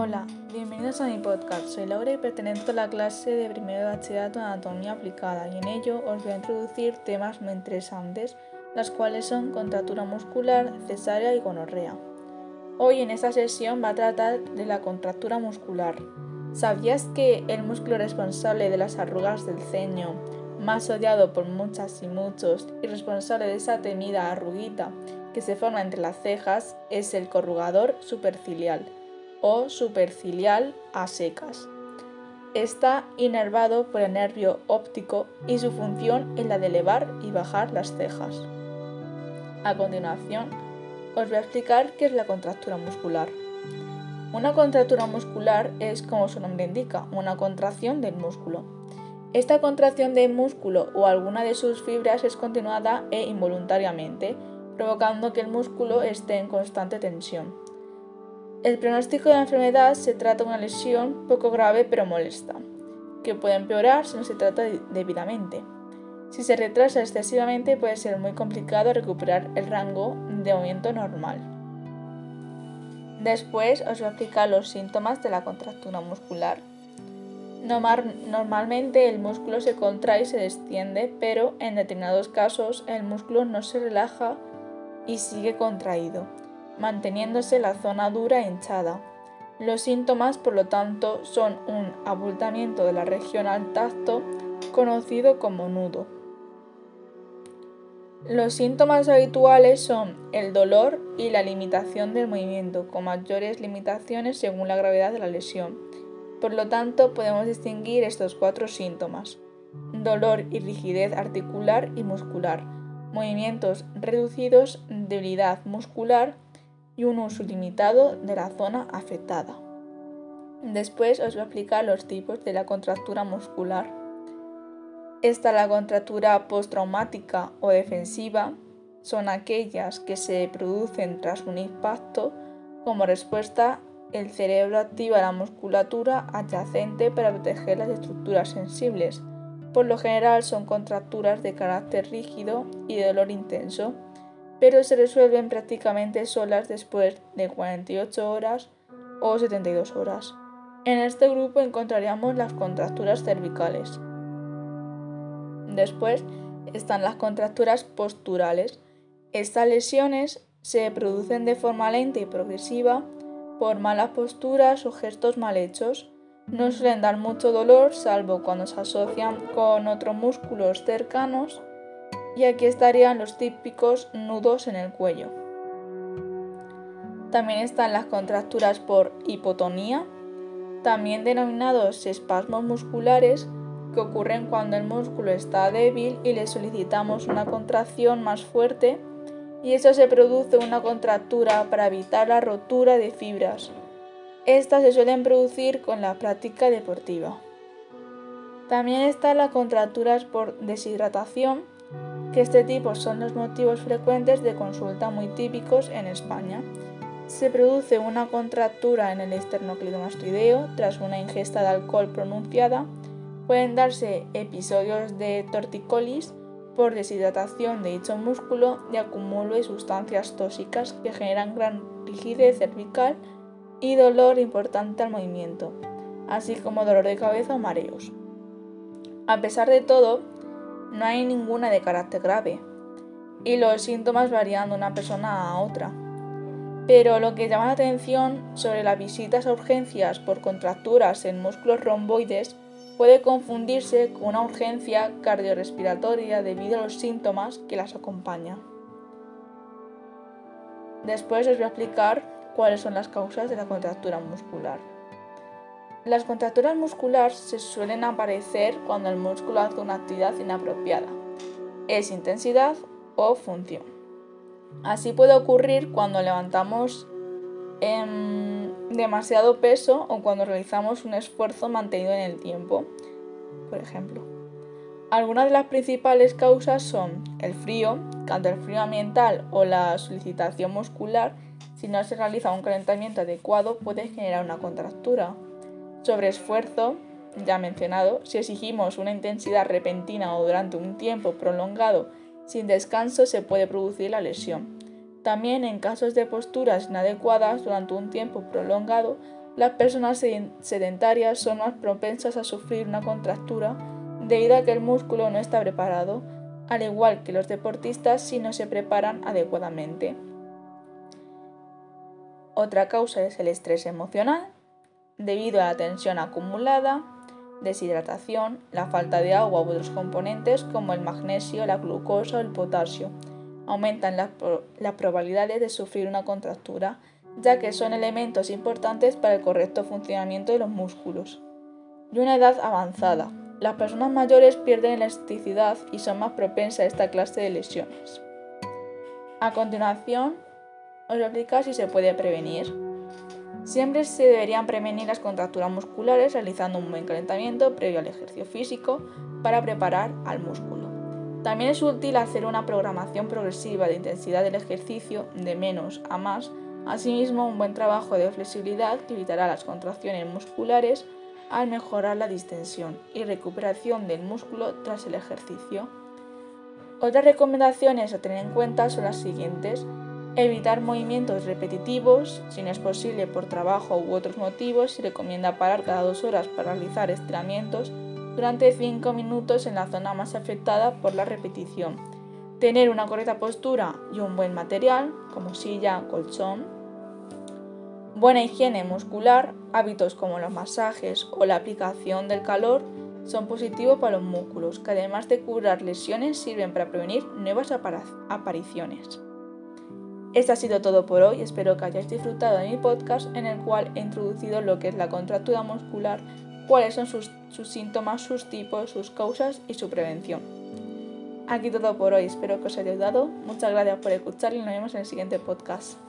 Hola, bienvenidos a mi podcast. Soy Laura y pertenezco a la clase de primero de bachillerato de anatomía aplicada y en ello os voy a introducir temas muy interesantes, las cuales son contractura muscular, cesárea y gonorrea. Hoy en esta sesión va a tratar de la contractura muscular. ¿Sabías que el músculo responsable de las arrugas del ceño, más odiado por muchas y muchos y responsable de esa temida arruguita que se forma entre las cejas, es el corrugador supercilial? O supercilial a secas. Está inervado por el nervio óptico y su función es la de elevar y bajar las cejas. A continuación, os voy a explicar qué es la contractura muscular. Una contractura muscular es, como su nombre indica, una contracción del músculo. Esta contracción del músculo o alguna de sus fibras es continuada e involuntariamente, provocando que el músculo esté en constante tensión. El pronóstico de la enfermedad se trata de una lesión poco grave pero molesta, que puede empeorar si no se trata debidamente. Si se retrasa excesivamente puede ser muy complicado recuperar el rango de movimiento normal. Después os voy a explicar los síntomas de la contractura muscular. Normalmente el músculo se contrae y se desciende, pero en determinados casos el músculo no se relaja y sigue contraído manteniéndose la zona dura e hinchada. Los síntomas, por lo tanto, son un abultamiento de la región al tacto, conocido como nudo. Los síntomas habituales son el dolor y la limitación del movimiento, con mayores limitaciones según la gravedad de la lesión. Por lo tanto, podemos distinguir estos cuatro síntomas. Dolor y rigidez articular y muscular, movimientos reducidos, debilidad muscular, y un uso limitado de la zona afectada. Después os voy a explicar los tipos de la contractura muscular. Está la contractura postraumática o defensiva, son aquellas que se producen tras un impacto. Como respuesta, el cerebro activa la musculatura adyacente para proteger las estructuras sensibles. Por lo general son contracturas de carácter rígido y de dolor intenso pero se resuelven prácticamente solas después de 48 horas o 72 horas. En este grupo encontraríamos las contracturas cervicales. Después están las contracturas posturales. Estas lesiones se producen de forma lenta y progresiva por malas posturas o gestos mal hechos. No suelen dar mucho dolor, salvo cuando se asocian con otros músculos cercanos y aquí estarían los típicos nudos en el cuello. También están las contracturas por hipotonía, también denominados espasmos musculares, que ocurren cuando el músculo está débil y le solicitamos una contracción más fuerte y eso se produce una contractura para evitar la rotura de fibras. Estas se suelen producir con la práctica deportiva. También están las contracturas por deshidratación, que este tipo son los motivos frecuentes de consulta muy típicos en España. Se produce una contractura en el esternocleidomastoideo tras una ingesta de alcohol pronunciada. Pueden darse episodios de torticolis por deshidratación de dicho músculo y acumulo de sustancias tóxicas que generan gran rigidez cervical y dolor importante al movimiento, así como dolor de cabeza o mareos. A pesar de todo, no hay ninguna de carácter grave y los síntomas varían de una persona a otra. Pero lo que llama la atención sobre las visitas a urgencias por contracturas en músculos romboides puede confundirse con una urgencia cardiorrespiratoria debido a los síntomas que las acompañan. Después os voy a explicar cuáles son las causas de la contractura muscular. Las contracturas musculares se suelen aparecer cuando el músculo hace una actividad inapropiada, es intensidad o función. Así puede ocurrir cuando levantamos demasiado peso o cuando realizamos un esfuerzo mantenido en el tiempo, por ejemplo. Algunas de las principales causas son el frío, tanto el frío ambiental o la solicitación muscular, si no se realiza un calentamiento adecuado puede generar una contractura sobre esfuerzo, ya mencionado, si exigimos una intensidad repentina o durante un tiempo prolongado sin descanso se puede producir la lesión. También en casos de posturas inadecuadas durante un tiempo prolongado las personas sedentarias son más propensas a sufrir una contractura debido a que el músculo no está preparado, al igual que los deportistas si no se preparan adecuadamente. Otra causa es el estrés emocional, debido a la tensión acumulada, deshidratación, la falta de agua u otros componentes como el magnesio, la glucosa o el potasio. Aumentan las, probabilidades de sufrir una contractura, ya que son elementos importantes para el correcto funcionamiento de los músculos. Y una edad avanzada, las personas mayores pierden elasticidad y son más propensas a esta clase de lesiones. A continuación, os explicar si se puede prevenir. Siempre se deberían prevenir las contracturas musculares realizando un buen calentamiento previo al ejercicio físico para preparar al músculo. También es útil hacer una programación progresiva de intensidad del ejercicio de menos a más, asimismo un buen trabajo de flexibilidad que evitará las contracciones musculares al mejorar la distensión y recuperación del músculo tras el ejercicio. Otras recomendaciones a tener en cuenta son las siguientes. Evitar movimientos repetitivos, si no es posible por trabajo u otros motivos, se recomienda parar cada dos horas para realizar estiramientos durante 5 minutos en la zona más afectada por la repetición. Tener una correcta postura y un buen material, como silla, colchón, Buena higiene muscular, hábitos como los masajes o la aplicación del calor son positivos para los músculos, que además de curar lesiones sirven para prevenir nuevas apariciones. Esto ha sido todo por hoy, espero que hayáis disfrutado de mi podcast en el cual he introducido lo que es la contractura muscular, cuáles son sus, sus síntomas, sus tipos, sus causas y su prevención. Aquí todo por hoy, espero que os haya ayudado, muchas gracias por escuchar y nos vemos en el siguiente podcast.